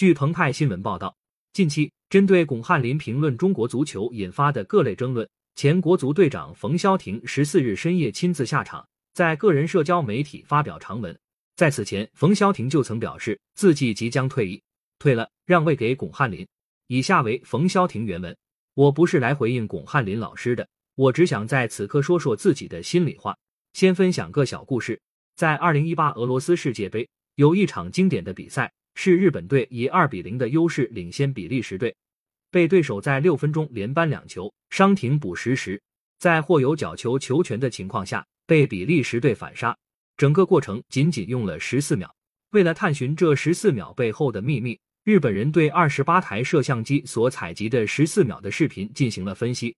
据澎湃新闻报道，近期针对巩汉林评论中国足球引发的各类争论，前国足队长冯潇霆十四日深夜亲自下场，在个人社交媒体发表长文。在此前，冯潇霆就曾表示自己即将退役，退了让位给巩汉林。以下为冯潇霆原文：我不是来回应巩汉林老师的，我只想在此刻说说自己的心里话。先分享个小故事，在二零一八俄罗斯世界杯有一场经典的比赛，是日本队以二比零的优势领先比利时队，被对手在六分钟连扳两球，伤停补时时，在或有角球球权的情况下被比利时队反杀。整个过程仅仅用了十四秒。为了探寻这十四秒背后的秘密，日本人对二十八台摄像机所采集的十四秒的视频进行了分析，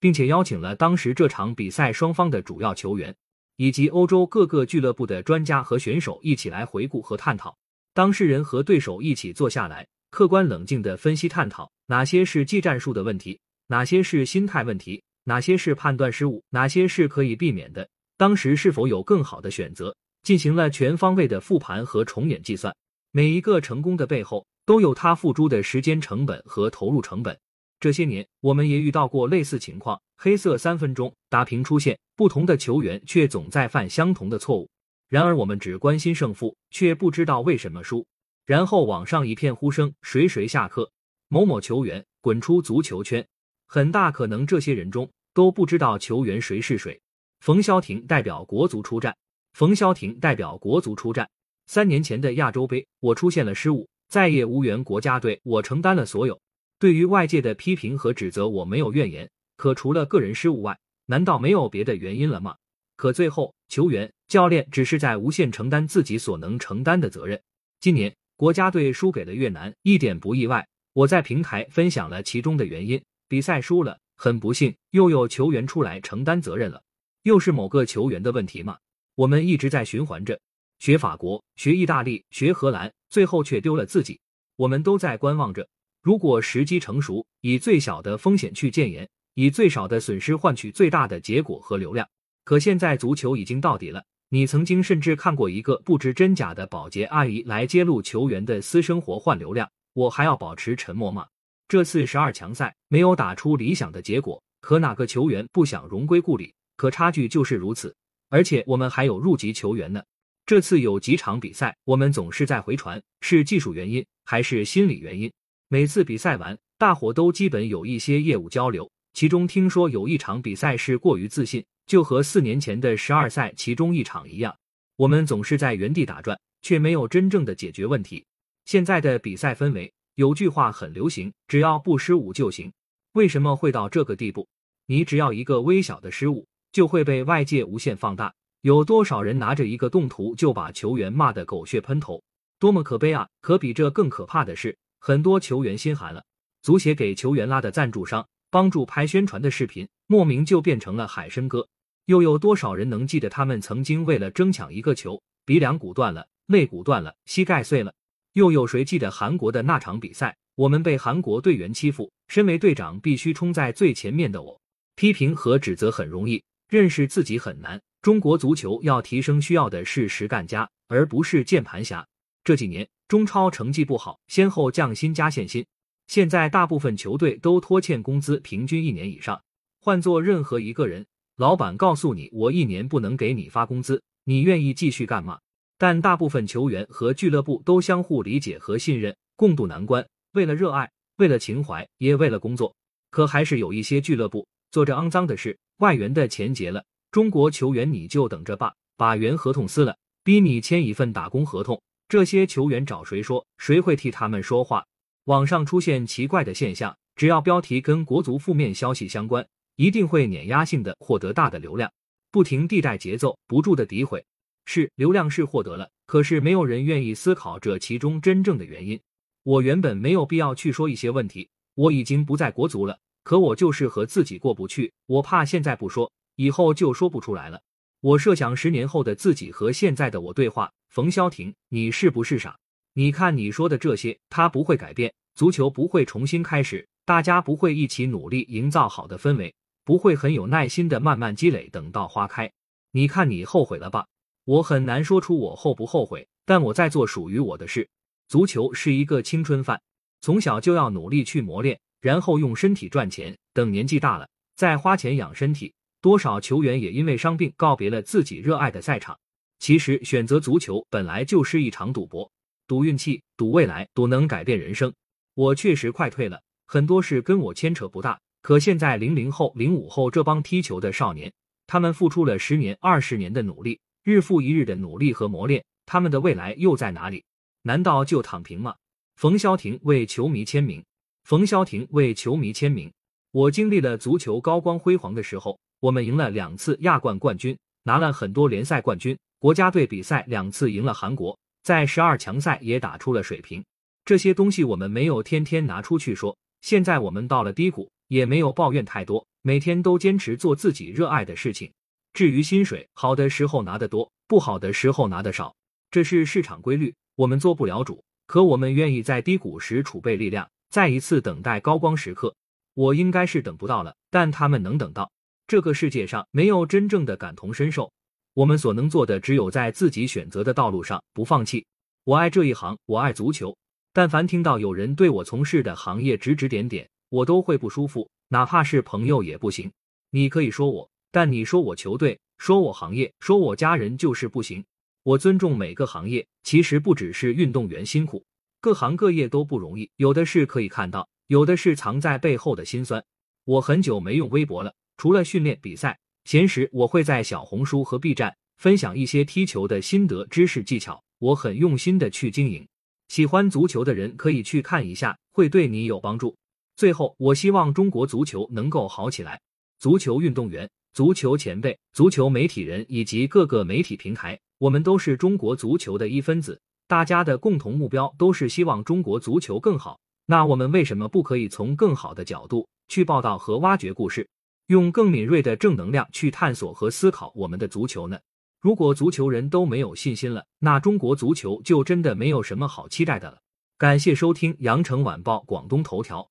并且邀请了当时这场比赛双方的主要球员以及欧洲各个俱乐部的专家和选手一起来回顾和探讨。当事人和对手一起坐下来，客观冷静的分析探讨哪些是技战术的问题，哪些是心态问题，哪些是判断失误，哪些是可以避免的。当时是否有更好的选择？进行了全方位的复盘和重演计算。每一个成功的背后，都有他付出的时间成本和投入成本。这些年，我们也遇到过类似情况：黑色三分钟打平出现，不同的球员却总在犯相同的错误。然而，我们只关心胜负，却不知道为什么输。然后网上一片呼声：谁谁下课，某某球员滚出足球圈。很大可能，这些人中都不知道球员谁是谁。冯潇霆代表国足出战。冯潇霆代表国足出战。三年前的亚洲杯，我出现了失误，再也无缘国家队，我承担了所有。对于外界的批评和指责，我没有怨言。可除了个人失误外，难道没有别的原因了吗？可最后，球员、教练只是在无限承担自己所能承担的责任。今年国家队输给了越南，一点不意外。我在平台分享了其中的原因。比赛输了，很不幸，又有球员出来承担责任了。又是某个球员的问题吗？我们一直在循环着，学法国，学意大利，学荷兰，最后却丢了自己。我们都在观望着，如果时机成熟，以最小的风险去建言，以最少的损失换取最大的结果和流量。可现在足球已经到底了。你曾经甚至看过一个不知真假的保洁阿姨来揭露球员的私生活换流量，我还要保持沉默吗？这次十二强赛没有打出理想的结果，可哪个球员不想荣归故里？可差距就是如此，而且我们还有入籍球员呢。这次有几场比赛，我们总是在回传，是技术原因还是心理原因？每次比赛完，大伙都基本有一些业务交流。其中听说有一场比赛是过于自信，就和四年前的十二赛其中一场一样。我们总是在原地打转，却没有真正的解决问题。现在的比赛氛围，有句话很流行：只要不失误就行。为什么会到这个地步？你只要一个微小的失误。就会被外界无限放大。有多少人拿着一个动图就把球员骂得狗血喷头，多么可悲啊！可比这更可怕的是，很多球员心寒了。足协给球员拉的赞助商帮助拍宣传的视频，莫名就变成了海参哥。又有多少人能记得他们曾经为了争抢一个球，鼻梁骨断了，肋骨断了，膝盖碎了？又有谁记得韩国的那场比赛？我们被韩国队员欺负，身为队长必须冲在最前面的我，批评和指责很容易。认识自己很难。中国足球要提升，需要的是实干家，而不是键盘侠。这几年中超成绩不好，先后降薪加限薪，现在大部分球队都拖欠工资，平均一年以上。换做任何一个人，老板告诉你我一年不能给你发工资，你愿意继续干吗？但大部分球员和俱乐部都相互理解和信任，共度难关。为了热爱，为了情怀，也为了工作。可还是有一些俱乐部做着肮脏的事。外援的钱结了，中国球员你就等着吧，把原合同撕了，逼你签一份打工合同。这些球员找谁说？谁会替他们说话？网上出现奇怪的现象，只要标题跟国足负面消息相关，一定会碾压性的获得大的流量，不停地带节奏，不住的诋毁。是流量是获得了，可是没有人愿意思考这其中真正的原因。我原本没有必要去说一些问题，我已经不在国足了。可我就是和自己过不去，我怕现在不说，以后就说不出来了。我设想十年后的自己和现在的我对话：冯潇霆，你是不是傻？你看你说的这些，他不会改变，足球不会重新开始，大家不会一起努力营造好的氛围，不会很有耐心的慢慢积累，等到花开。你看你后悔了吧？我很难说出我后不后悔，但我在做属于我的事。足球是一个青春饭，从小就要努力去磨练，然后用身体赚钱，等年纪大了再花钱养身体。多少球员也因为伤病告别了自己热爱的赛场。其实选择足球本来就是一场赌博，赌运气，赌未来，赌能改变人生。我确实快退了，很多事跟我牵扯不大。可现在零零后、零五后这帮踢球的少年，他们付出了十年、二十年的努力，日复一日的努力和磨练，他们的未来又在哪里？难道就躺平吗？冯潇霆为球迷签名。冯潇霆为球迷签名。我经历了足球高光辉煌的时候，我们赢了两次亚冠冠军，拿了很多联赛冠军，国家队比赛两次赢了韩国，在十二强赛也打出了水平。这些东西我们没有天天拿出去说。现在我们到了低谷。也没有抱怨太多，每天都坚持做自己热爱的事情。至于薪水，好的时候拿得多，不好的时候拿得少，这是市场规律，我们做不了主。可我们愿意在低谷时储备力量，再一次等待高光时刻。我应该是等不到了，但他们能等到。这个世界上没有真正的感同身受，我们所能做的只有在自己选择的道路上不放弃。我爱这一行，我爱足球。但凡听到有人对我从事的行业指指点点，我都会不舒服，哪怕是朋友也不行。你可以说我，但你说我球队，说我行业，说我家人就是不行。我尊重每个行业，其实不只是运动员辛苦，各行各业都不容易，有的是可以看到，有的是藏在背后的辛酸。我很久没用微博了，除了训练比赛，闲时我会在小红书和 B 站分享一些踢球的心得、知识、技巧，我很用心的去经营。喜欢足球的人可以去看一下，会对你有帮助。最后，我希望中国足球能够好起来。足球运动员、足球前辈、足球媒体人以及各个媒体平台，我们都是中国足球的一分子，大家的共同目标都是希望中国足球更好。那我们为什么不可以从更好的角度去报道和挖掘故事，用更敏锐的正能量去探索和思考我们的足球呢？如果足球人都没有信心了，那中国足球就真的没有什么好期待的了。感谢收听羊城晚报广东头条。